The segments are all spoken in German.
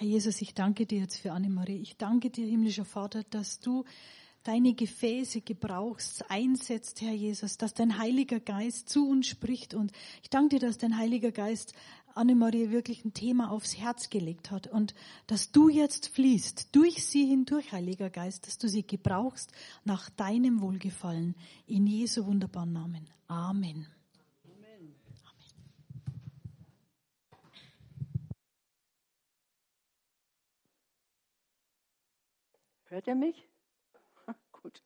Herr Jesus, ich danke dir jetzt für Annemarie. Ich danke dir, himmlischer Vater, dass du deine Gefäße gebrauchst, einsetzt, Herr Jesus, dass dein Heiliger Geist zu uns spricht. Und ich danke dir, dass dein Heiliger Geist Annemarie wirklich ein Thema aufs Herz gelegt hat und dass du jetzt fließt durch sie hindurch, Heiliger Geist, dass du sie gebrauchst nach deinem Wohlgefallen. In Jesu wunderbaren Namen. Amen. Hört ihr mich? Gut.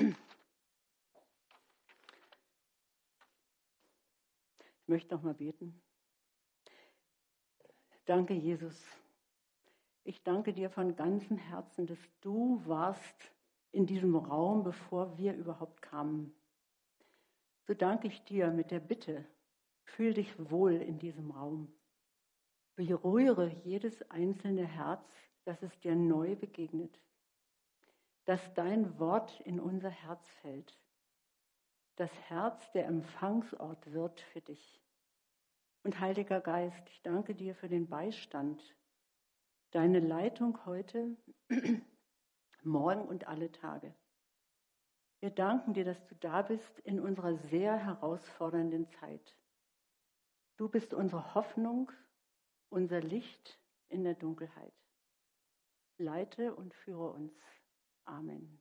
Ich möchte noch mal beten. Danke, Jesus. Ich danke dir von ganzem Herzen, dass du warst in diesem Raum, bevor wir überhaupt kamen. So danke ich dir mit der Bitte, fühl dich wohl in diesem Raum. Berühre jedes einzelne Herz, dass es dir neu begegnet. Dass dein Wort in unser Herz fällt. Das Herz der Empfangsort wird für dich. Und Heiliger Geist, ich danke dir für den Beistand, deine Leitung heute morgen und alle Tage. Wir danken dir, dass du da bist in unserer sehr herausfordernden Zeit. Du bist unsere Hoffnung, unser Licht in der Dunkelheit. Leite und führe uns. Amen.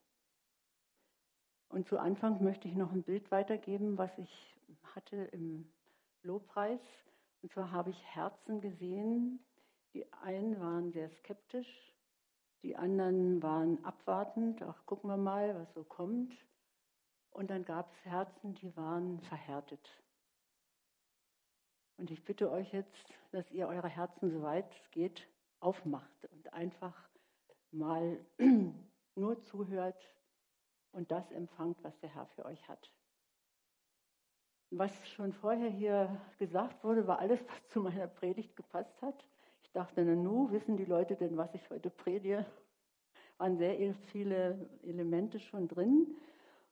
Und zu Anfang möchte ich noch ein Bild weitergeben, was ich hatte im Lobpreis. Und zwar habe ich Herzen gesehen. Die einen waren sehr skeptisch die anderen waren abwartend, ach, gucken wir mal, was so kommt. Und dann gab es Herzen, die waren verhärtet. Und ich bitte euch jetzt, dass ihr eure Herzen, soweit es geht, aufmacht und einfach mal nur zuhört und das empfangt, was der Herr für euch hat. Was schon vorher hier gesagt wurde, war alles, was zu meiner Predigt gepasst hat. Dachte, na nu, wissen die Leute denn, was ich heute predige? Waren sehr viele Elemente schon drin.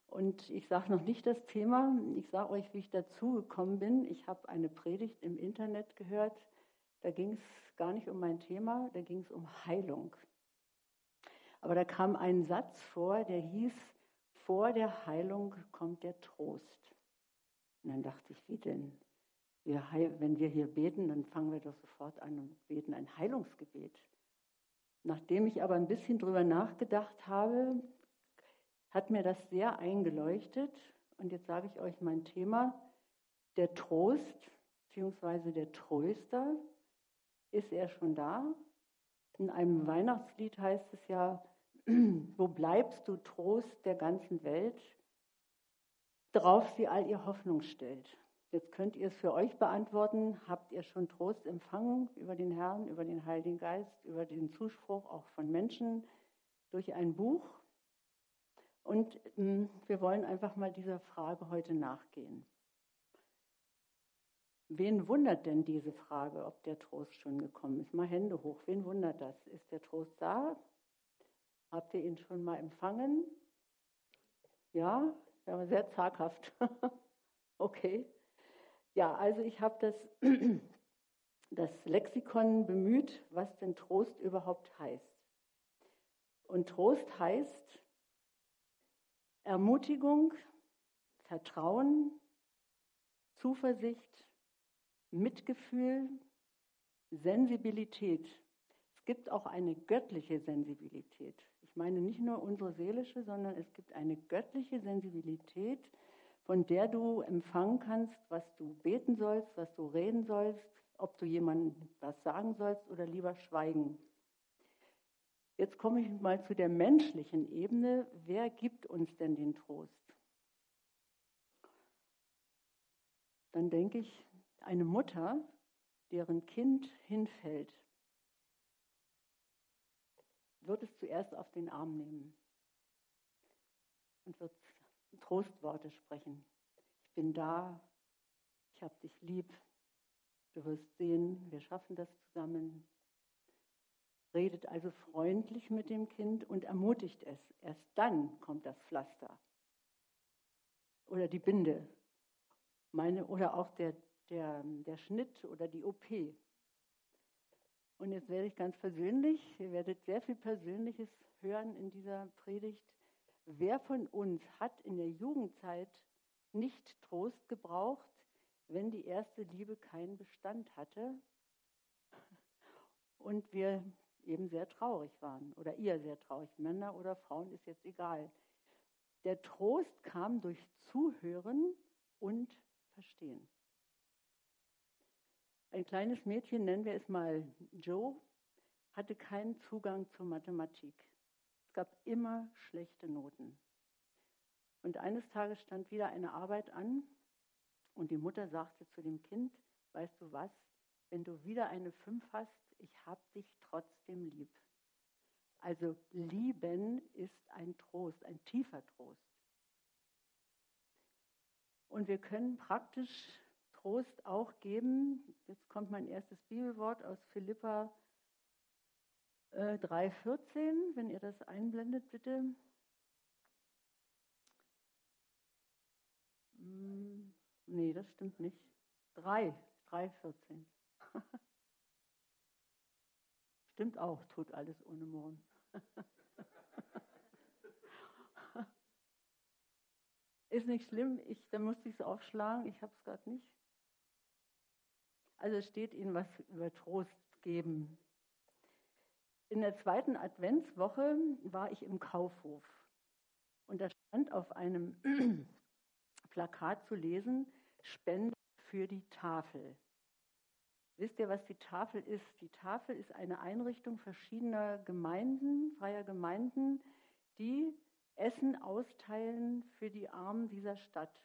Und ich sage noch nicht das Thema, ich sage euch, wie ich dazu gekommen bin. Ich habe eine Predigt im Internet gehört, da ging es gar nicht um mein Thema, da ging es um Heilung. Aber da kam ein Satz vor, der hieß, vor der Heilung kommt der Trost. Und dann dachte ich, wie denn? Wir, wenn wir hier beten, dann fangen wir doch sofort an und beten ein Heilungsgebet. Nachdem ich aber ein bisschen drüber nachgedacht habe, hat mir das sehr eingeleuchtet. Und jetzt sage ich euch mein Thema. Der Trost bzw. der Tröster, ist er schon da? In einem Weihnachtslied heißt es ja, wo bleibst du Trost der ganzen Welt, darauf sie all ihr Hoffnung stellt. Jetzt könnt ihr es für euch beantworten. Habt ihr schon Trost empfangen über den Herrn, über den Heiligen Geist, über den Zuspruch auch von Menschen durch ein Buch? Und hm, wir wollen einfach mal dieser Frage heute nachgehen. Wen wundert denn diese Frage, ob der Trost schon gekommen ist? Mal Hände hoch. Wen wundert das? Ist der Trost da? Habt ihr ihn schon mal empfangen? Ja, aber sehr zaghaft. okay. Ja, also ich habe das, das Lexikon bemüht, was denn Trost überhaupt heißt. Und Trost heißt Ermutigung, Vertrauen, Zuversicht, Mitgefühl, Sensibilität. Es gibt auch eine göttliche Sensibilität. Ich meine nicht nur unsere seelische, sondern es gibt eine göttliche Sensibilität, von der du empfangen kannst, was du beten sollst, was du reden sollst, ob du jemandem was sagen sollst oder lieber schweigen. Jetzt komme ich mal zu der menschlichen Ebene. Wer gibt uns denn den Trost? Dann denke ich, eine Mutter, deren Kind hinfällt, wird es zuerst auf den Arm nehmen und wird Trostworte sprechen. Ich bin da, ich habe dich lieb, Du wirst sehen, wir schaffen das zusammen. Redet also freundlich mit dem Kind und ermutigt es. Erst dann kommt das Pflaster oder die Binde. Meine, oder auch der, der, der Schnitt oder die OP. Und jetzt werde ich ganz persönlich, ihr werdet sehr viel Persönliches hören in dieser Predigt. Wer von uns hat in der Jugendzeit nicht Trost gebraucht, wenn die erste Liebe keinen Bestand hatte und wir eben sehr traurig waren oder ihr sehr traurig, Männer oder Frauen ist jetzt egal. Der Trost kam durch Zuhören und Verstehen. Ein kleines Mädchen, nennen wir es mal Joe, hatte keinen Zugang zur Mathematik. Gab immer schlechte Noten. Und eines Tages stand wieder eine Arbeit an und die Mutter sagte zu dem Kind, weißt du was, wenn du wieder eine 5 hast, ich hab dich trotzdem lieb. Also lieben ist ein Trost, ein tiefer Trost. Und wir können praktisch Trost auch geben. Jetzt kommt mein erstes Bibelwort aus Philippa äh, 3,14, wenn ihr das einblendet, bitte. Hm, nee, das stimmt nicht. 3, 3,14. Stimmt auch, tut alles ohne Murren. Ist nicht schlimm, ich, da musste ich es aufschlagen, ich habe es gerade nicht. Also steht Ihnen was über Trost geben. In der zweiten Adventswoche war ich im Kaufhof und da stand auf einem Plakat zu lesen, Spende für die Tafel. Wisst ihr, was die Tafel ist? Die Tafel ist eine Einrichtung verschiedener Gemeinden, freier Gemeinden, die Essen austeilen für die Armen dieser Stadt.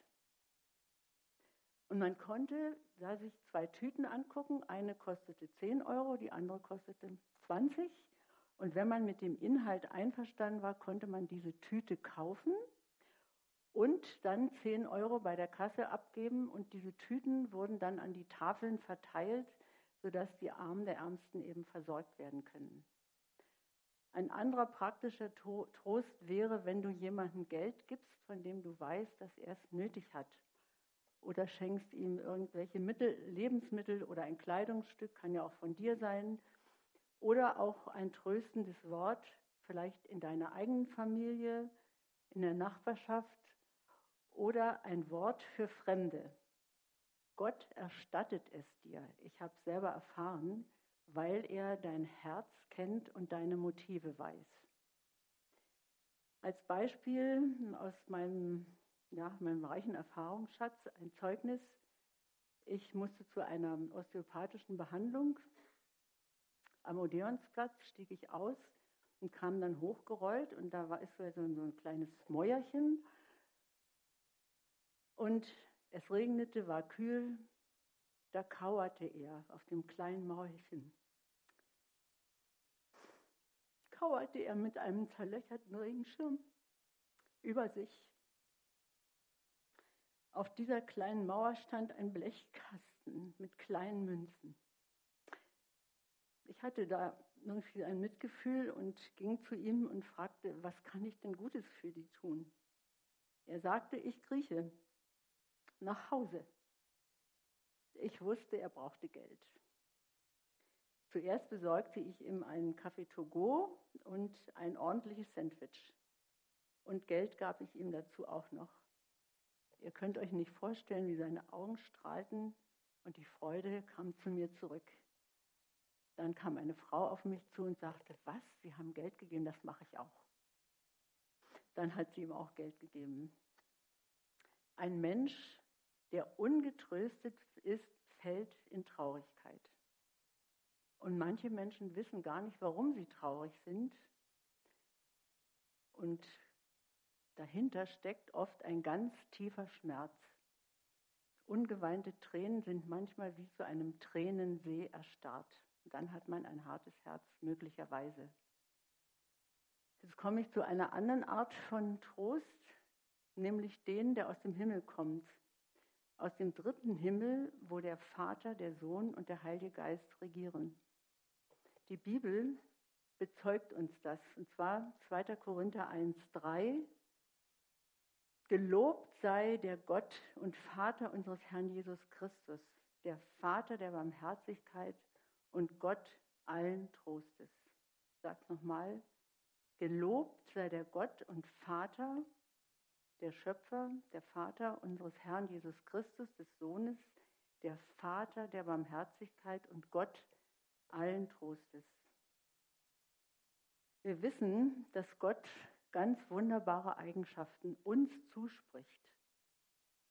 Und man konnte da sich zwei Tüten angucken. Eine kostete 10 Euro, die andere kostete 20. Und wenn man mit dem Inhalt einverstanden war, konnte man diese Tüte kaufen und dann 10 Euro bei der Kasse abgeben. Und diese Tüten wurden dann an die Tafeln verteilt sodass die Armen der Ärmsten eben versorgt werden können. Ein anderer praktischer Trost wäre, wenn du jemandem Geld gibst, von dem du weißt, dass er es nötig hat. Oder schenkst ihm irgendwelche Mittel, Lebensmittel oder ein Kleidungsstück, kann ja auch von dir sein. Oder auch ein tröstendes Wort, vielleicht in deiner eigenen Familie, in der Nachbarschaft. Oder ein Wort für Fremde. Gott erstattet es dir. Ich habe selber erfahren, weil er dein Herz kennt und deine Motive weiß. Als Beispiel aus meinem, ja, meinem reichen Erfahrungsschatz ein Zeugnis. Ich musste zu einer osteopathischen Behandlung. Am Odeonsplatz stieg ich aus und kam dann hochgerollt und da war es so ein kleines Mäuerchen. Und es regnete, war kühl, da kauerte er auf dem kleinen Mäulchen. Kauerte er mit einem zerlöcherten Regenschirm über sich. Auf dieser kleinen Mauer stand ein Blechkasten mit kleinen Münzen. Ich hatte da irgendwie ein Mitgefühl und ging zu ihm und fragte, was kann ich denn Gutes für die tun? Er sagte, ich krieche nach Hause. Ich wusste, er brauchte Geld. Zuerst besorgte ich ihm einen Kaffee to go und ein ordentliches Sandwich. Und Geld gab ich ihm dazu auch noch. Ihr könnt euch nicht vorstellen, wie seine Augen strahlten und die Freude kam zu mir zurück. Dann kam eine Frau auf mich zu und sagte, was, Sie haben Geld gegeben, das mache ich auch. Dann hat sie ihm auch Geld gegeben. Ein Mensch, der ungetröstet ist, fällt in Traurigkeit. Und manche Menschen wissen gar nicht, warum sie traurig sind. Und dahinter steckt oft ein ganz tiefer Schmerz. Ungeweinte Tränen sind manchmal wie zu einem Tränensee erstarrt. Und dann hat man ein hartes Herz, möglicherweise. Jetzt komme ich zu einer anderen Art von Trost, nämlich den, der aus dem Himmel kommt. aus dem dritten Himmel, wo der Vater, der Sohn und der Heilige Geist regieren. Die Bibel bezeugt uns das, und zwar 2. Korinther 1.3. Gelobt sei der Gott und Vater unseres Herrn Jesus Christus, der Vater der Barmherzigkeit und Gott allen Trostes. Ich sage nochmal, gelobt sei der Gott und Vater, der Schöpfer, der Vater unseres Herrn Jesus Christus, des Sohnes, der Vater der Barmherzigkeit und Gott allen Trostes. Wir wissen, dass Gott ganz wunderbare Eigenschaften uns zuspricht,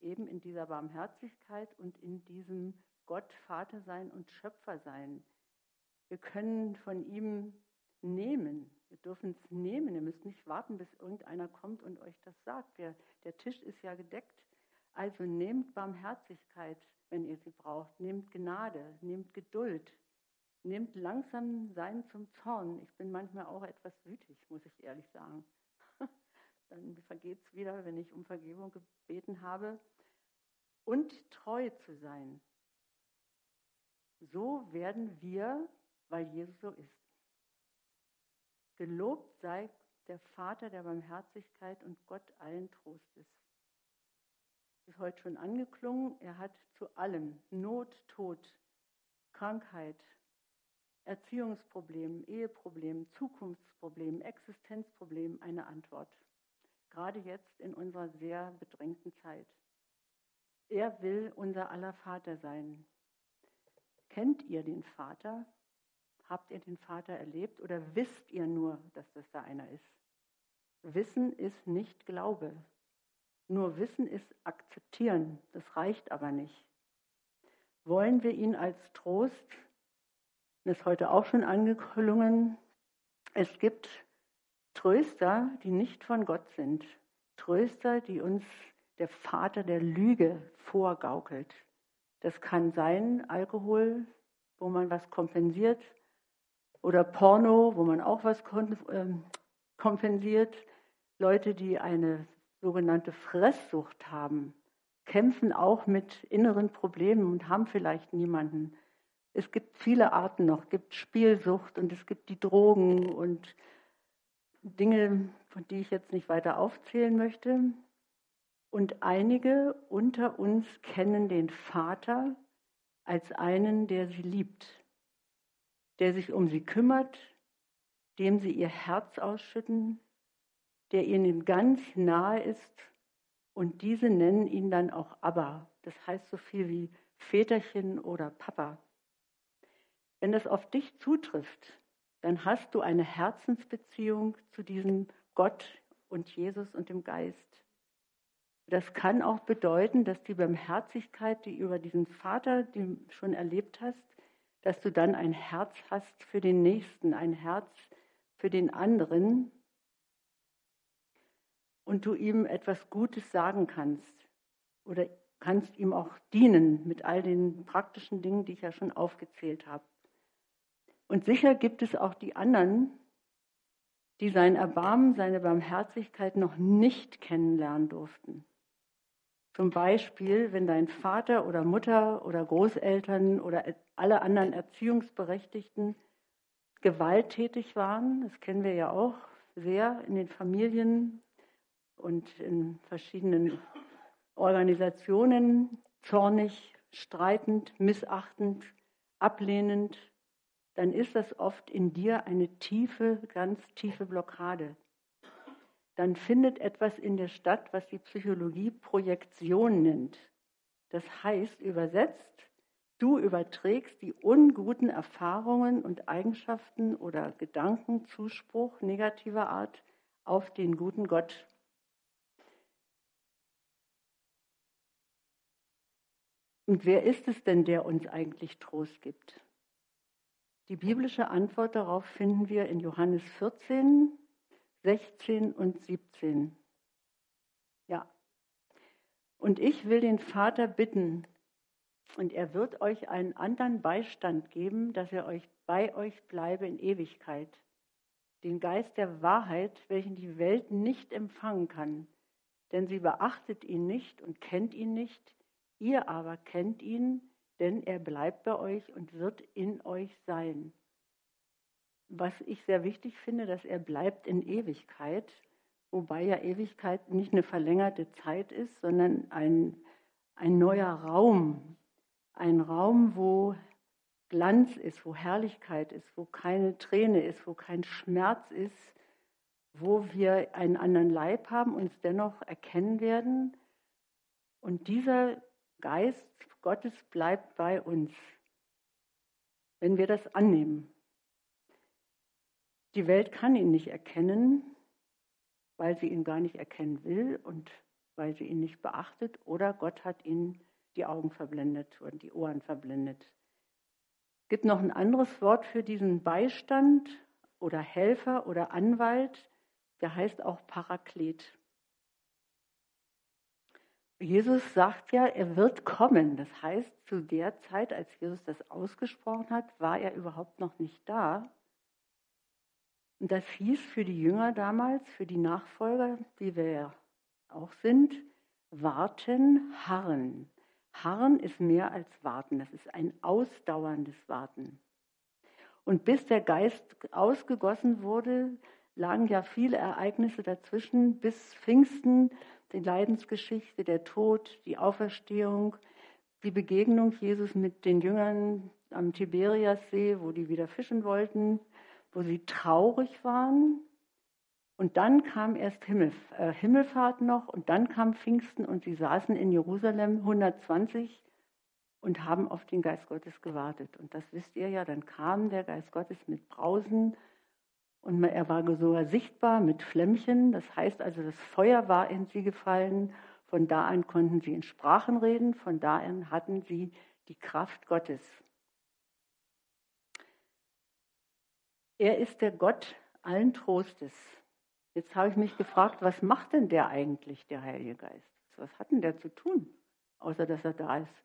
eben in dieser Barmherzigkeit und in diesem Gott Vater sein und Schöpfer sein. Wir können von ihm nehmen. Wir dürfen es nehmen. Ihr müsst nicht warten, bis irgendeiner kommt und euch das sagt. Der, der Tisch ist ja gedeckt. Also nehmt Barmherzigkeit, wenn ihr sie braucht. Nehmt Gnade, nehmt Geduld, nehmt langsam Sein zum Zorn. Ich bin manchmal auch etwas wütig, muss ich ehrlich sagen. Dann vergeht es wieder, wenn ich um Vergebung gebeten habe. Und treu zu sein. So werden wir, weil Jesus so ist. Gelobt sei der Vater der Barmherzigkeit und Gott allen Trostes. Ist heute schon angeklungen, er hat zu allem, Not, Tod, Krankheit, Erziehungsproblemen, Eheproblemen, Zukunftsproblemen, Existenzproblemen eine Antwort. Gerade jetzt in unserer sehr bedrängten Zeit. Er will unser aller Vater sein. Kennt ihr den Vater? Habt ihr den Vater erlebt oder wisst ihr nur, dass das da einer ist? Wissen ist nicht Glaube. Nur Wissen ist akzeptieren. Das reicht aber nicht. Wollen wir ihn als Trost, das ist heute auch schon angeklungen, es gibt Tröster, die nicht von Gott sind. Tröster, die uns der Vater der Lüge vorgaukelt. Das kann sein Alkohol, wo man was kompensiert, oder Porno, wo man auch was ähm, kompensiert. Leute, die eine sogenannte Fresssucht haben, kämpfen auch mit inneren Problemen und haben vielleicht niemanden. Es gibt viele Arten noch. Es gibt Spielsucht und es gibt die Drogen und Dinge, von die ich jetzt nicht weiter aufzählen möchte. Und einige unter uns kennen den Vater als einen, der sie liebt der sich um sie kümmert, dem sie ihr Herz ausschütten, der ihnen ganz nahe ist und diese nennen ihn dann auch Abba. Das heißt so viel wie Väterchen oder Papa. Wenn das auf dich zutrifft, dann hast du eine Herzensbeziehung zu diesem Gott und Jesus und dem Geist. Das kann auch bedeuten, dass die Barmherzigkeit, die über diesen Vater, den schon erlebt hast, dass du dann ein Herz hast für den Nächsten, ein Herz für den anderen und du ihm etwas Gutes sagen kannst oder kannst ihm auch dienen mit all den praktischen Dingen, die ich ja schon aufgezählt habe. Und sicher gibt es auch die anderen, die sein Erbarmen, seine Barmherzigkeit noch nicht kennenlernen durften. Zum Beispiel, wenn dein Vater oder Mutter oder Großeltern oder alle anderen Erziehungsberechtigten gewalttätig waren. Das kennen wir ja auch sehr in den Familien und in verschiedenen Organisationen, zornig, streitend, missachtend, ablehnend, dann ist das oft in dir eine tiefe, ganz tiefe Blockade dann findet etwas in der statt, was die Psychologie Projektion nennt. Das heißt, übersetzt, du überträgst die unguten Erfahrungen und Eigenschaften oder Gedanken, Zuspruch negativer Art auf den guten Gott. Und wer ist es denn, der uns eigentlich Trost gibt? Die biblische Antwort darauf finden wir in Johannes 14, 16 und 17. Ja. Und ich will den Vater bitten, und er wird euch einen anderen Beistand geben, dass er euch bei euch bleibe in Ewigkeit. Den Geist der Wahrheit, welchen die Welt nicht empfangen kann, denn sie beachtet ihn nicht und kennt ihn nicht. Ihr aber kennt ihn, denn er bleibt bei euch und wird in euch sein. Was ich sehr wichtig finde, dass er bleibt in Ewigkeit, wobei ja Ewigkeit nicht eine verlängerte Zeit ist, sondern ein, ein neuer Raum. Ein Raum, wo Glanz ist, wo Herrlichkeit ist, wo keine Träne ist, wo kein Schmerz ist, wo wir einen anderen Leib haben, uns dennoch erkennen werden. Und dieser Geist Gottes bleibt bei uns, wenn wir das annehmen. Die Welt kann ihn nicht erkennen, weil sie ihn gar nicht erkennen will und weil sie ihn nicht beachtet oder Gott hat ihn die Augen verblendet und die Ohren verblendet. Es gibt noch ein anderes Wort für diesen Beistand oder Helfer oder Anwalt, der heißt auch Paraklet. Jesus sagt ja, er wird kommen. Das heißt, zu der Zeit, als Jesus das ausgesprochen hat, war er überhaupt noch nicht da. Und das hieß für die Jünger damals, für die Nachfolger, wie wir ja auch sind, warten, harren. Harren ist mehr als warten, das ist ein ausdauerndes Warten. Und bis der Geist ausgegossen wurde, lagen ja viele Ereignisse dazwischen, bis Pfingsten die Leidensgeschichte, der Tod, die Auferstehung, die Begegnung Jesus mit den Jüngern am Tiberiassee, wo die wieder fischen wollten, wo sie traurig waren. Und dann kam erst Himmel, äh, Himmelfahrt noch und dann kam Pfingsten und sie saßen in Jerusalem 120 und haben auf den Geist Gottes gewartet. Und das wisst ihr ja, dann kam der Geist Gottes mit Brausen und er war sogar sichtbar mit Flämmchen. Das heißt also, das Feuer war in sie gefallen. Von da an konnten sie in Sprachen reden. Von da an hatten sie die Kraft Gottes. Er ist der Gott allen Trostes. Jetzt habe ich mich gefragt, was macht denn der eigentlich, der Heilige Geist? Was hat denn der zu tun, außer dass er da ist?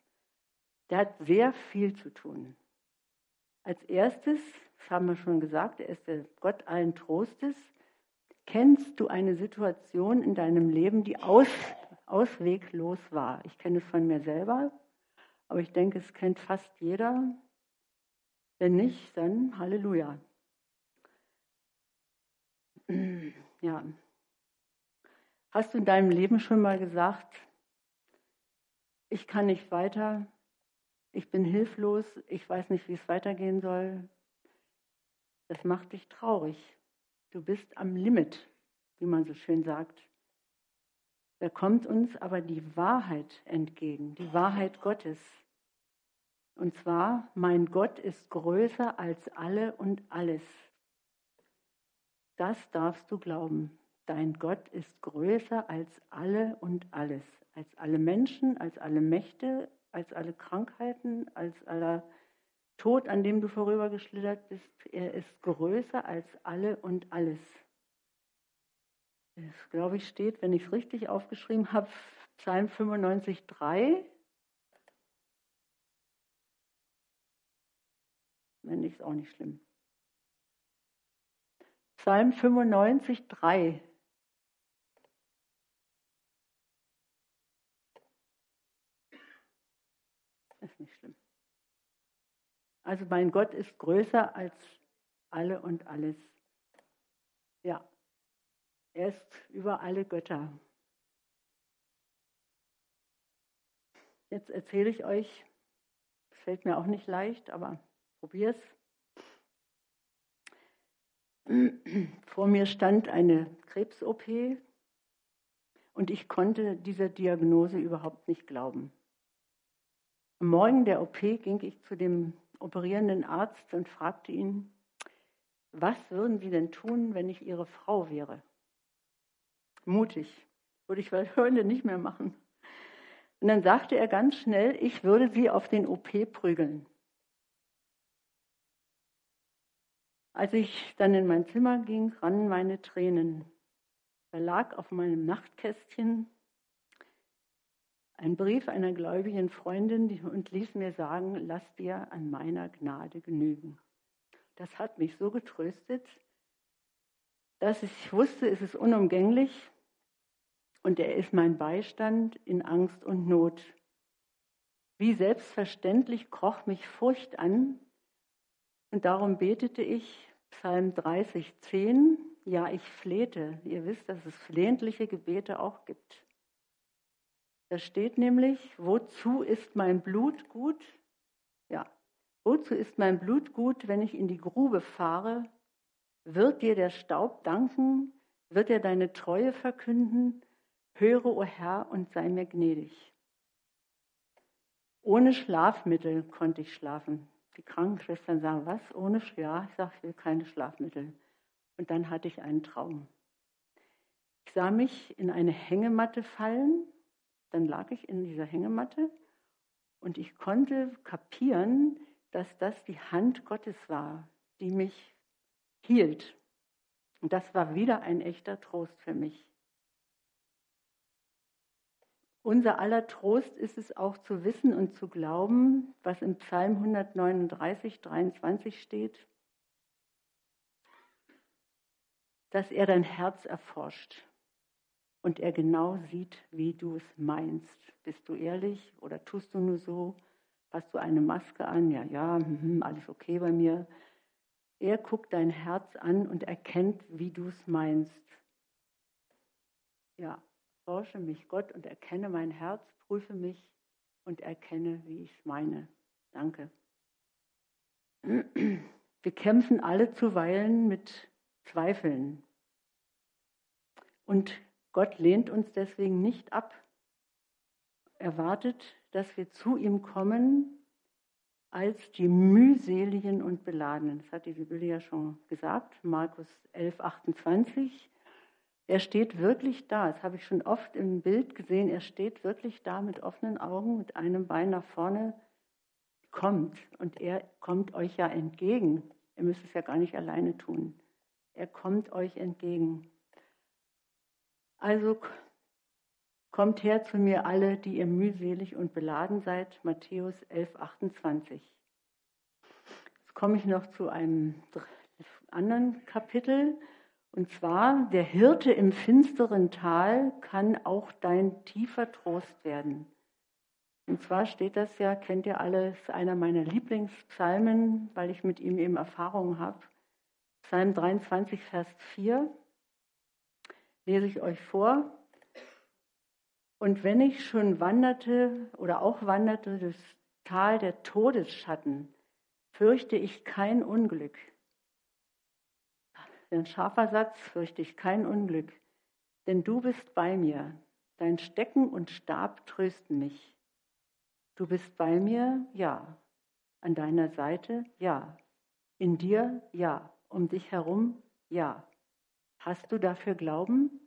Der hat sehr viel zu tun. Als erstes das haben wir schon gesagt, er ist der Gott allen Trostes. Kennst du eine Situation in deinem Leben, die aus, ausweglos war? Ich kenne es von mir selber, aber ich denke, es kennt fast jeder. Wenn nicht, dann Halleluja. Ja. Hast du in deinem Leben schon mal gesagt, ich kann nicht weiter, ich bin hilflos, ich weiß nicht, wie es weitergehen soll, das macht dich traurig. Du bist am Limit, wie man so schön sagt. Da kommt uns aber die Wahrheit entgegen, die Wahrheit Gottes. Und zwar, mein Gott ist größer als alle und alles. Das darfst du glauben. Dein Gott ist größer als alle und alles. Als alle Menschen, als alle Mächte, als alle Krankheiten, als aller Tod, an dem du vorübergeschlittert bist, er ist größer als alle und alles. Das, glaube ich, steht, wenn ich es richtig aufgeschrieben habe, Psalm 95, 3. Wenn nicht, ist auch nicht schlimm. Psalm 95, 3. Ist nicht schlimm. Also mein Gott ist größer als alle und alles. Ja, er ist über alle Götter. Jetzt erzähle ich euch, fällt mir auch nicht leicht, aber probier's. Vor mir stand eine Krebs-OP und ich konnte dieser Diagnose überhaupt nicht glauben. Am Morgen der OP ging ich zu dem operierenden Arzt und fragte ihn, was würden Sie denn tun, wenn ich Ihre Frau wäre? Mutig, würde ich heute nicht mehr machen. Und dann sagte er ganz schnell, ich würde Sie auf den OP prügeln. Als ich dann in mein Zimmer ging, rannen meine Tränen. Da lag auf meinem Nachtkästchen ein Brief einer gläubigen Freundin und ließ mir sagen, lass dir an meiner Gnade genügen. Das hat mich so getröstet, dass ich wusste, es ist unumgänglich und er ist mein Beistand in Angst und Not. Wie selbstverständlich kroch mich Furcht an und darum betete ich Psalm 30, 10, ja, ich flehte. Ihr wisst, dass es flehentliche Gebete auch gibt. Da steht nämlich, wozu ist mein Blut gut? Ja, wozu ist mein Blut gut, wenn ich in die Grube fahre? Wird dir der Staub danken? Wird er deine Treue verkünden? Höre, o oh Herr, und sei mir gnädig. Ohne Schlafmittel konnte ich schlafen. Die Krankenschwestern sagen, was? Ohne Schlaf? Ja, ich sage, ich will keine Schlafmittel. Und dann hatte ich einen Traum. Ich sah mich in eine Hängematte fallen dann lag ich in dieser Hängematte und ich konnte kapieren, dass das die Hand Gottes war, die mich hielt. Und das war wieder ein echter Trost für mich. Unser aller Trost ist es auch zu wissen und zu glauben, was im Psalm 139, 23 steht, dass er dein Herz erforscht und er genau sieht, wie du es meinst. Bist du ehrlich oder tust du nur so? Hast du eine Maske an? Ja, ja, hm, alles okay bei mir. Er guckt dein Herz an und erkennt, wie du es meinst. Ja, forsche mich Gott und erkenne mein Herz, prüfe mich und erkenne, wie ich es meine. Danke. Wir kämpfen alle zuweilen mit Zweifeln. Und Gott lehnt uns deswegen nicht ab. Er wartet, dass wir zu ihm kommen als die mühseligen und beladenen. Das hat die Bibel ja schon gesagt, Markus 11, 28. Er steht wirklich da, das habe ich schon oft im Bild gesehen, er steht wirklich da mit offenen Augen, mit einem Bein nach vorne, kommt und er kommt euch ja entgegen. Ihr müsst es ja gar nicht alleine tun. Er kommt euch entgegen. Also kommt her zu mir alle, die ihr mühselig und beladen seid. Matthäus 11, 28. Jetzt komme ich noch zu einem anderen Kapitel. Und zwar, der Hirte im finsteren Tal kann auch dein tiefer Trost werden. Und zwar steht das ja, kennt ihr alle, ist einer meiner Lieblingspsalmen, weil ich mit ihm eben Erfahrungen habe. Psalm 23, Vers 4 lese ich euch vor. Und wenn ich schon wanderte oder auch wanderte das Tal der Todesschatten, fürchte ich kein Unglück. Ein scharfer Satz, fürchte ich kein Unglück, denn du bist bei mir. Dein Stecken und Stab trösten mich. Du bist bei mir, ja. An deiner Seite, ja. In dir, ja. Um dich herum, ja. Hast du dafür Glauben?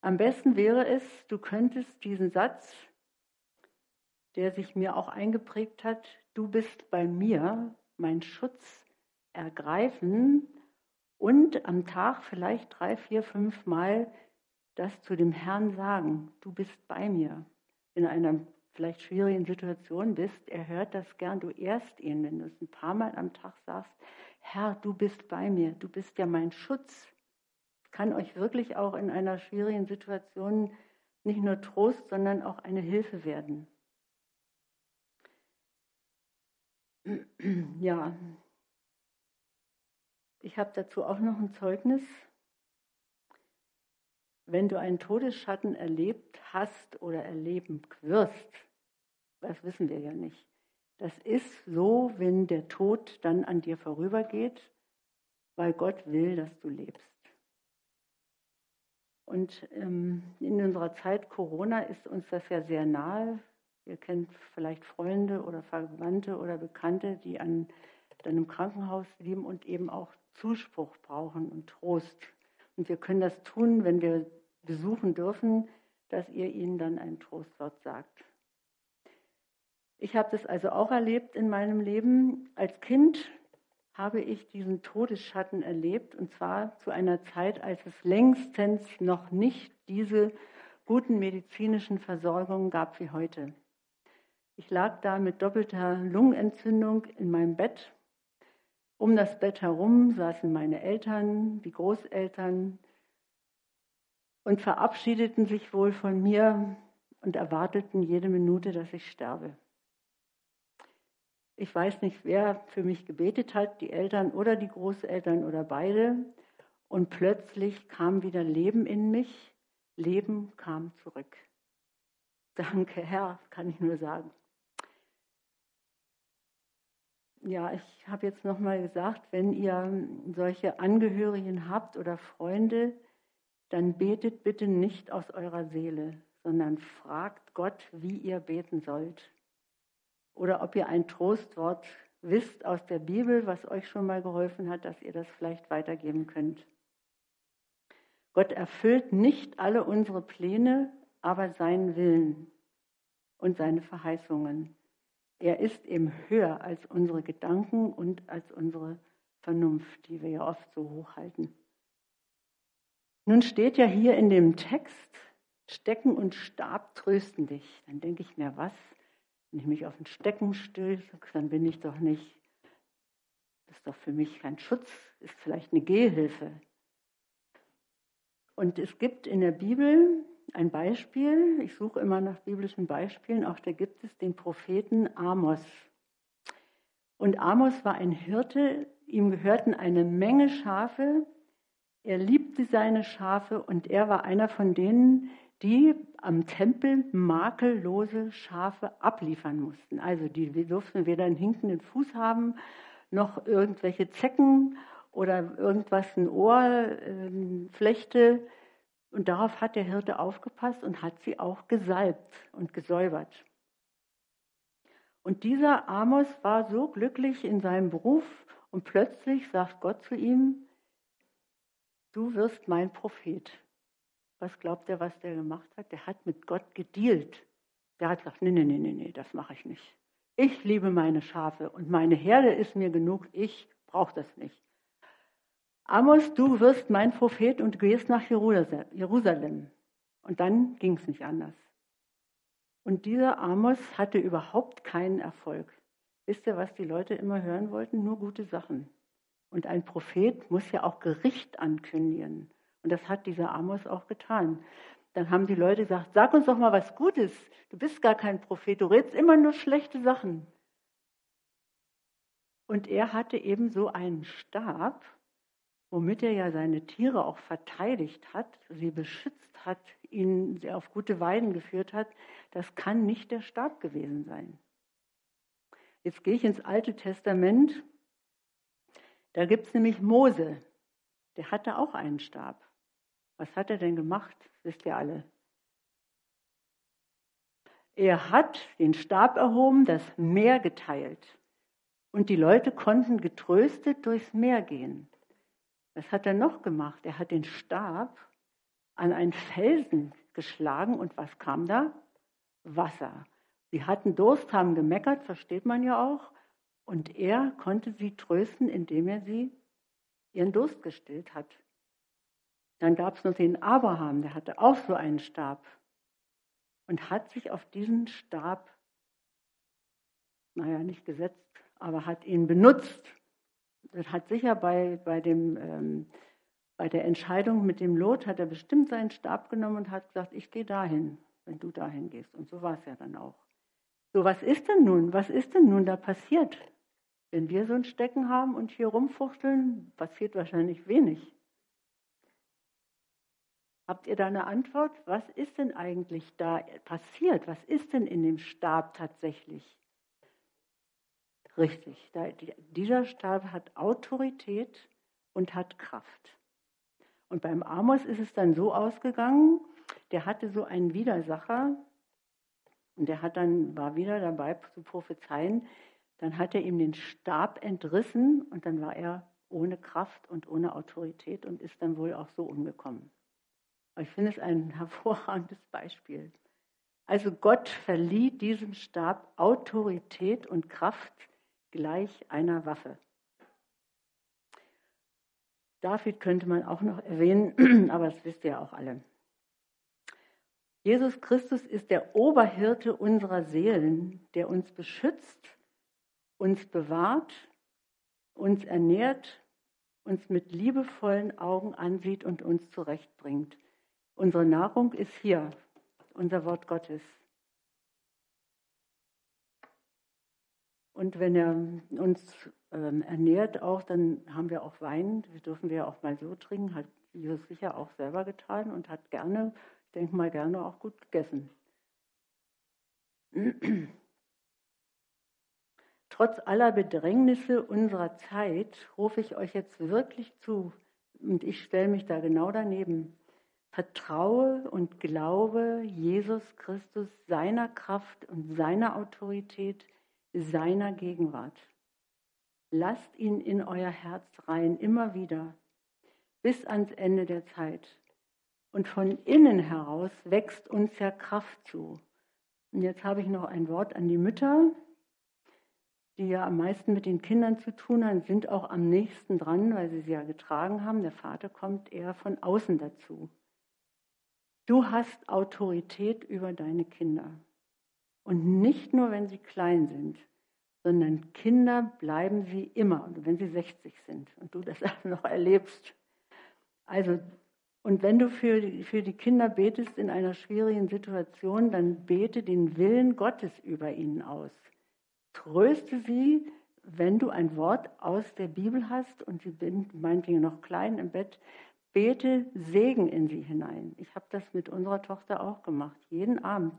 Am besten wäre es, du könntest diesen Satz, der sich mir auch eingeprägt hat, du bist bei mir, mein Schutz, ergreifen und am Tag vielleicht drei, vier, fünf Mal das zu dem Herrn sagen, du bist bei mir. In einer vielleicht schwierigen Situation bist, er hört das gern, du ehrst ihn, wenn du es ein paar Mal am Tag sagst, Herr, du bist bei mir, du bist ja mein Schutz. Kann euch wirklich auch in einer schwierigen Situation nicht nur Trost, sondern auch eine Hilfe werden. Ja, ich habe dazu auch noch ein Zeugnis. Wenn du einen Todesschatten erlebt hast oder erleben wirst, das wissen wir ja nicht, das ist so, wenn der Tod dann an dir vorübergeht, weil Gott will, dass du lebst. Und ähm, in unserer Zeit Corona ist uns das ja sehr nahe. Ihr kennt vielleicht Freunde oder Verwandte oder Bekannte, die an einem Krankenhaus leben und eben auch Zuspruch brauchen und Trost. Und wir können das tun, wenn wir besuchen dürfen, dass ihr ihnen dann ein Trostwort sagt. Ich habe das also auch erlebt in meinem Leben. Als Kind habe ich diesen Todesschatten erlebt, und zwar zu einer Zeit, als es längstens noch nicht diese guten medizinischen Versorgungen gab wie heute. Ich lag da mit doppelter Lungenentzündung in meinem Bett. Um das Bett herum saßen meine Eltern, die Großeltern und verabschiedeten sich wohl von mir und erwarteten jede Minute, dass ich sterbe. Ich weiß nicht, wer für mich gebetet hat, die Eltern oder die Großeltern oder beide. Und plötzlich kam wieder Leben in mich. Leben kam zurück. Danke, Herr, kann ich nur sagen. Ja, ich habe jetzt nochmal gesagt, wenn ihr solche Angehörigen habt oder Freunde, dann betet bitte nicht aus eurer Seele, sondern fragt Gott, wie ihr beten sollt oder ob ihr ein Trostwort wisst aus der Bibel, was euch schon mal geholfen hat, dass ihr das vielleicht weitergeben könnt. Gott erfüllt nicht alle unsere Pläne, aber seinen Willen und seine Verheißungen. Er ist eben höher als unsere Gedanken und als unsere Vernunft, die wir ja oft so hochhalten. Nun steht ja hier in dem Text, Stecken und Stab trösten dich. Dann denke ich mir, was? Wenn ich mich auf den Stecken stöße, dann bin ich doch nicht, das ist doch für mich kein Schutz, ist vielleicht eine Gehhilfe. Und es gibt in der Bibel ein Beispiel, ich suche immer nach biblischen Beispielen, auch da gibt es den Propheten Amos. Und Amos war ein Hirte, ihm gehörten eine Menge Schafe, er liebte seine Schafe und er war einer von denen, die am Tempel makellose Schafe abliefern mussten. Also die durften weder einen hinkenden Fuß haben, noch irgendwelche Zecken oder irgendwas, ein Ohr, äh, Flechte. Und darauf hat der Hirte aufgepasst und hat sie auch gesalbt und gesäubert. Und dieser Amos war so glücklich in seinem Beruf und plötzlich sagt Gott zu ihm, du wirst mein Prophet. Was glaubt er, was der gemacht hat? Der hat mit Gott gedealt. Der hat gesagt, nee, nee, nee, nee, nee, das mache ich nicht. Ich liebe meine Schafe und meine Herde ist mir genug. Ich brauche das nicht. Amos, du wirst mein Prophet und gehst nach Jerusalem. Und dann ging es nicht anders. Und dieser Amos hatte überhaupt keinen Erfolg. Wisst ihr, was die Leute immer hören wollten? Nur gute Sachen. Und ein Prophet muss ja auch Gericht ankündigen. Und das hat dieser Amos auch getan. Dann haben die Leute gesagt, sag uns doch mal was Gutes. Du bist gar kein Prophet, du redest immer nur schlechte Sachen. Und er hatte eben so einen Stab, womit er ja seine Tiere auch verteidigt hat, sie beschützt hat, ihn auf gute Weiden geführt hat. Das kann nicht der Stab gewesen sein. Jetzt gehe ich ins Alte Testament. Da gibt es nämlich Mose. Der hatte auch einen Stab. Was hat er denn gemacht? Wisst ihr alle. Er hat den Stab erhoben, das Meer geteilt. Und die Leute konnten getröstet durchs Meer gehen. Was hat er noch gemacht? Er hat den Stab an einen Felsen geschlagen und was kam da? Wasser. Sie hatten Durst, haben gemeckert, versteht man ja auch. Und er konnte sie trösten, indem er sie ihren Durst gestillt hat. Dann gab es noch den Abraham, der hatte auch so einen Stab und hat sich auf diesen Stab, naja, nicht gesetzt, aber hat ihn benutzt. Das hat sicher bei, bei, dem, ähm, bei der Entscheidung mit dem Lot, hat er bestimmt seinen Stab genommen und hat gesagt, ich gehe dahin, wenn du dahin gehst. Und so war es ja dann auch. So, was ist denn nun? Was ist denn nun da passiert? Wenn wir so ein Stecken haben und hier rumfuchteln, passiert wahrscheinlich wenig. Habt ihr da eine Antwort? Was ist denn eigentlich da passiert? Was ist denn in dem Stab tatsächlich? Richtig, da, dieser Stab hat Autorität und hat Kraft. Und beim Amos ist es dann so ausgegangen, der hatte so einen Widersacher und der hat dann, war wieder dabei zu prophezeien, dann hat er ihm den Stab entrissen und dann war er ohne Kraft und ohne Autorität und ist dann wohl auch so umgekommen. Ich finde es ein hervorragendes Beispiel. Also Gott verlieh diesem Stab Autorität und Kraft gleich einer Waffe. David könnte man auch noch erwähnen, aber das wisst ihr ja auch alle. Jesus Christus ist der Oberhirte unserer Seelen, der uns beschützt, uns bewahrt, uns ernährt, uns mit liebevollen Augen ansieht und uns zurechtbringt. Unsere Nahrung ist hier. unser Wort Gottes. Und wenn er uns ähm, ernährt auch, dann haben wir auch Wein. Das dürfen wir auch mal so trinken. Hat Jesus sicher auch selber getan und hat gerne, ich denke mal gerne auch gut gegessen. Trotz aller Bedrängnisse unserer Zeit rufe ich euch jetzt wirklich zu, und ich stelle mich da genau daneben. Vertraue und glaube Jesus Christus seiner Kraft und seiner Autorität, seiner Gegenwart. Lasst ihn in euer Herz rein, immer wieder, bis ans Ende der Zeit. Und von innen heraus wächst uns ja Kraft zu. Und jetzt habe ich noch ein Wort an die Mütter, die ja am meisten mit den Kindern zu tun haben, sind auch am nächsten dran, weil sie sie ja getragen haben. Der Vater kommt eher von außen dazu. Du hast Autorität über deine Kinder. Und nicht nur, wenn sie klein sind, sondern Kinder bleiben sie immer, wenn sie 60 sind und du das noch erlebst. Also, und wenn du für, für die Kinder betest in einer schwierigen Situation, dann bete den Willen Gottes über ihnen aus. Tröste sie, wenn du ein Wort aus der Bibel hast und sie sind meinetwegen noch klein im Bett, bete Segen in sie hinein. Ich habe das mit unserer Tochter auch gemacht, jeden Abend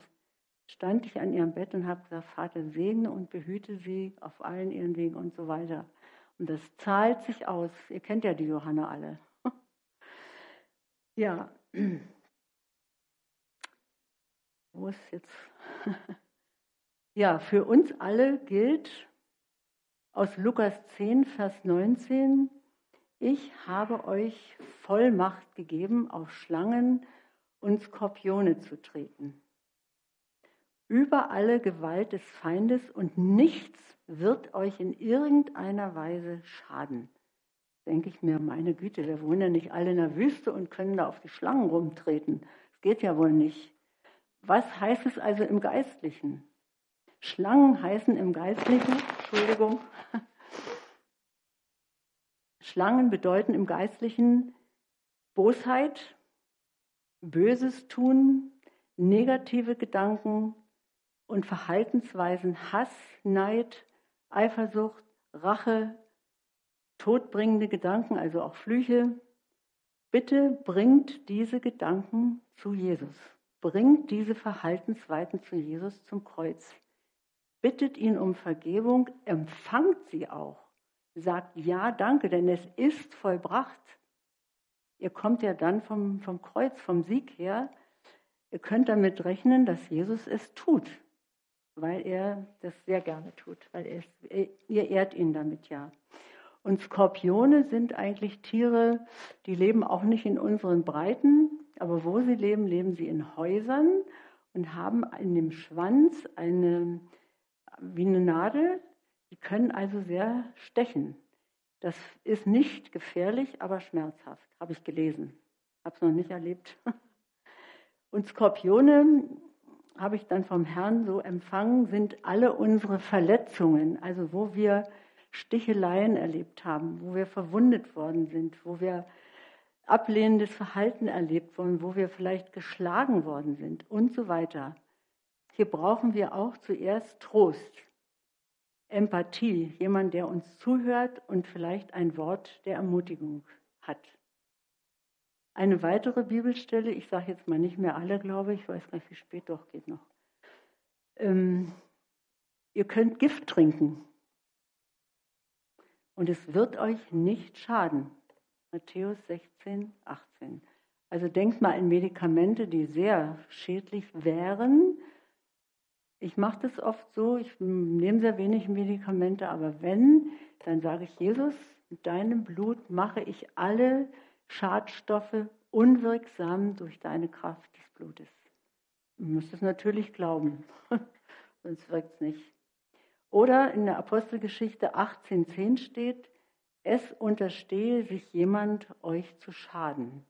stand ich an ihrem Bett und habe gesagt, Vater, segne und behüte sie auf allen ihren Wegen und so weiter. Und das zahlt sich aus. Ihr kennt ja die Johanna alle. ja. Wo ist jetzt? ja, für uns alle gilt aus Lukas 10, Vers 19, ich habe euch Vollmacht gegeben, auf Schlangen und Skorpione zu treten über alle Gewalt des Feindes und nichts wird euch in irgendeiner Weise schaden. Denke ich mir, meine Güte, wir wohnen ja nicht alle in der Wüste und können da auf die Schlangen rumtreten. Das geht ja wohl nicht. Was heißt es also im Geistlichen? Schlangen heißen im Geistlichen, Entschuldigung, Schlangen bedeuten im Geistlichen Bosheit, Böses tun, negative Gedanken, und Verhaltensweisen Hass, Neid, Eifersucht, Rache, todbringende Gedanken, also auch Flüche. Bitte bringt diese Gedanken zu Jesus. Bringt diese Verhaltensweisen zu Jesus zum Kreuz. Bittet ihn um Vergebung, empfangt sie auch. Sagt ja, danke, denn es ist vollbracht. Ihr kommt ja dann vom, vom Kreuz, vom Sieg her. Ihr könnt damit rechnen, dass Jesus es tut weil er das sehr gerne tut, weil er, ihr ehrt ihn damit ja. Und Skorpione sind eigentlich Tiere, die leben auch nicht in unseren Breiten, aber wo sie leben, leben sie in Häusern und haben in dem Schwanz eine, wie eine Nadel, die können also sehr stechen. Das ist nicht gefährlich, aber schmerzhaft, habe ich gelesen. Habe es noch nicht erlebt. Und Skorpione habe ich dann vom Herrn so empfangen, sind alle unsere Verletzungen, also wo wir Sticheleien erlebt haben, wo wir verwundet worden sind, wo wir ablehnendes Verhalten erlebt wurden, wo wir vielleicht geschlagen worden sind und so weiter. Hier brauchen wir auch zuerst Trost, Empathie, jemand, der uns zuhört und vielleicht ein Wort der Ermutigung hat. Eine weitere Bibelstelle, ich sage jetzt mal nicht mehr alle, glaube ich, weiß gar nicht, wie spät, doch geht noch. Ähm, ihr könnt Gift trinken und es wird euch nicht schaden. Matthäus 16, 18. Also denkt mal an Medikamente, die sehr schädlich wären. Ich mache das oft so, ich nehme sehr wenig Medikamente, aber wenn, dann sage ich, Jesus, mit deinem Blut mache ich alle Schadstoffe unwirksam durch deine Kraft des Blutes. Du musst es natürlich glauben, sonst wirkt es nicht. Oder in der Apostelgeschichte 18.10 steht, es unterstehe sich jemand euch zu schaden.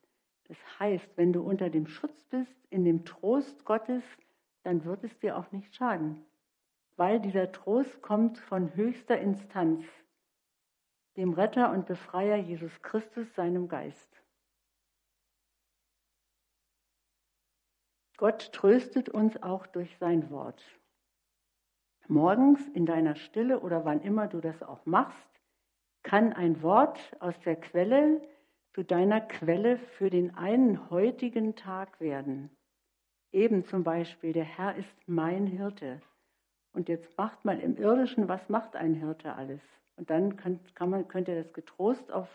Das heißt, wenn du unter dem Schutz bist, in dem Trost Gottes, dann wird es dir auch nicht schaden. Weil dieser Trost kommt von höchster Instanz, dem Retter und Befreier Jesus Christus, seinem Geist. Gott tröstet uns auch durch sein Wort. Morgens in deiner Stille oder wann immer du das auch machst, kann ein Wort aus der Quelle zu deiner Quelle für den einen heutigen Tag werden. Eben zum Beispiel, der Herr ist mein Hirte. Und jetzt macht mal im Irdischen, was macht ein Hirte alles? Und dann kann, kann man, könnt ihr das getrost auf,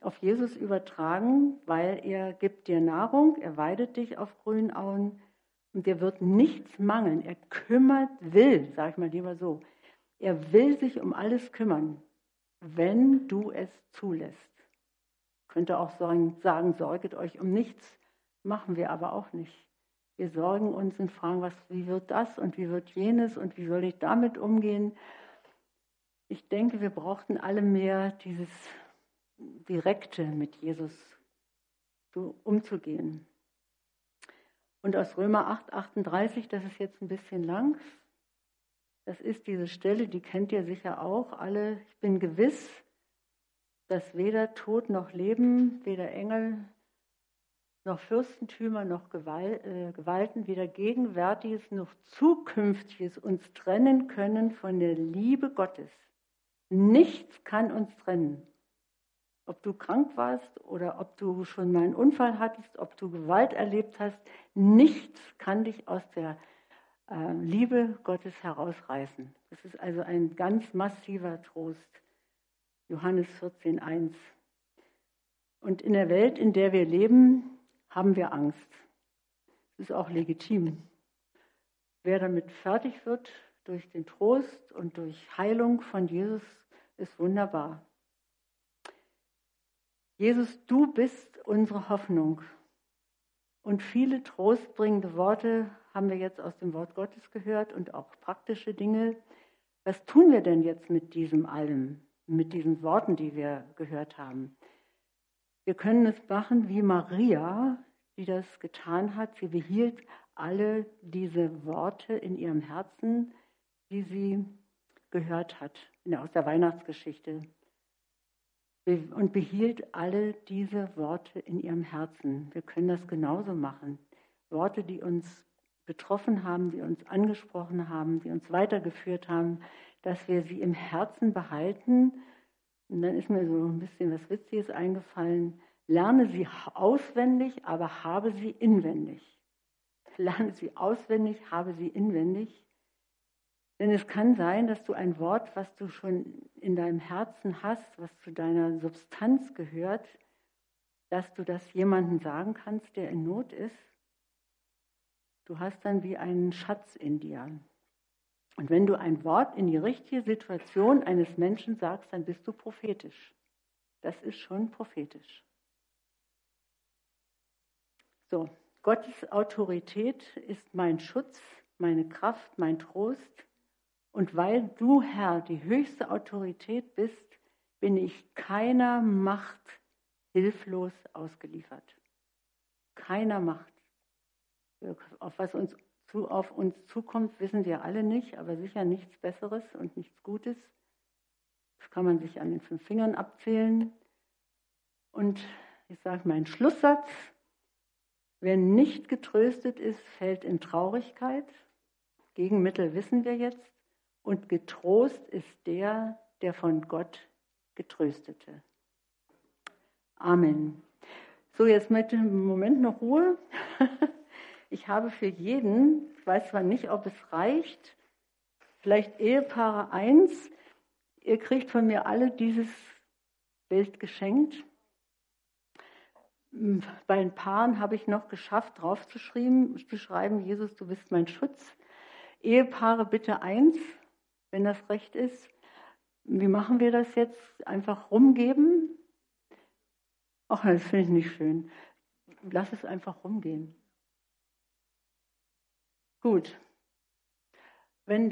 auf Jesus übertragen, weil er gibt dir Nahrung, er weidet dich auf grünen Auen und dir wird nichts mangeln. Er kümmert, will, sag ich mal lieber so, er will sich um alles kümmern wenn du es zulässt. Könnte auch sagen, sagen, sorget euch um nichts, machen wir aber auch nicht. Wir sorgen uns und fragen, was, wie wird das und wie wird jenes und wie soll ich damit umgehen. Ich denke, wir brauchten alle mehr dieses Direkte mit Jesus umzugehen. Und aus Römer 8, 38, das ist jetzt ein bisschen lang, das ist diese Stelle, die kennt ihr sicher auch alle. Ich bin gewiss, dass weder Tod noch Leben, weder Engel noch Fürstentümer noch äh, Gewalten, weder Gegenwärtiges noch Zukünftiges uns trennen können von der Liebe Gottes. Nichts kann uns trennen. Ob du krank warst oder ob du schon mal einen Unfall hattest, ob du Gewalt erlebt hast, nichts kann dich aus der äh, Liebe Gottes herausreißen. Das ist also ein ganz massiver Trost. Johannes 14.1. Und in der Welt, in der wir leben, haben wir Angst. Das ist auch legitim. Wer damit fertig wird durch den Trost und durch Heilung von Jesus, ist wunderbar. Jesus, du bist unsere Hoffnung. Und viele trostbringende Worte haben wir jetzt aus dem Wort Gottes gehört und auch praktische Dinge. Was tun wir denn jetzt mit diesem allem, mit diesen Worten, die wir gehört haben? Wir können es machen wie Maria, die das getan hat. Sie behielt alle diese Worte in ihrem Herzen, die sie gehört hat aus der Weihnachtsgeschichte. Und behielt alle diese Worte in ihrem Herzen. Wir können das genauso machen. Worte, die uns betroffen haben, die uns angesprochen haben, die uns weitergeführt haben, dass wir sie im Herzen behalten. Und dann ist mir so ein bisschen was Witziges eingefallen. Lerne sie auswendig, aber habe sie inwendig. Lerne sie auswendig, habe sie inwendig. Denn es kann sein, dass du ein Wort, was du schon in deinem Herzen hast, was zu deiner Substanz gehört, dass du das jemandem sagen kannst, der in Not ist Du hast dann wie einen Schatz in dir. Und wenn du ein Wort in die richtige Situation eines Menschen sagst, dann bist du prophetisch. Das ist schon prophetisch. So, Gottes Autorität ist mein Schutz, meine Kraft, mein Trost. Und weil du, Herr, die höchste Autorität bist, bin ich keiner Macht hilflos ausgeliefert. Keiner Macht. Auf was uns zu, auf uns zukommt, wissen wir alle nicht, aber sicher nichts Besseres und nichts Gutes. Das kann man sich an den fünf Fingern abzählen. Und ich sage meinen Schlusssatz. Wer nicht getröstet ist, fällt in Traurigkeit. Gegenmittel wissen wir jetzt. Und getrost ist der, der von Gott getröstete. Amen. So, jetzt mit dem Moment noch Ruhe. ich habe für jeden, ich weiß zwar nicht, ob es reicht, vielleicht Ehepaare 1, ihr kriegt von mir alle dieses Bild geschenkt. Bei den Paaren habe ich noch geschafft, draufzuschreiben, zu schreiben, Jesus, du bist mein Schutz. Ehepaare bitte eins, wenn das recht ist. Wie machen wir das jetzt? Einfach rumgeben? Ach, das finde ich nicht schön. Lass es einfach rumgehen. Gut. Wenn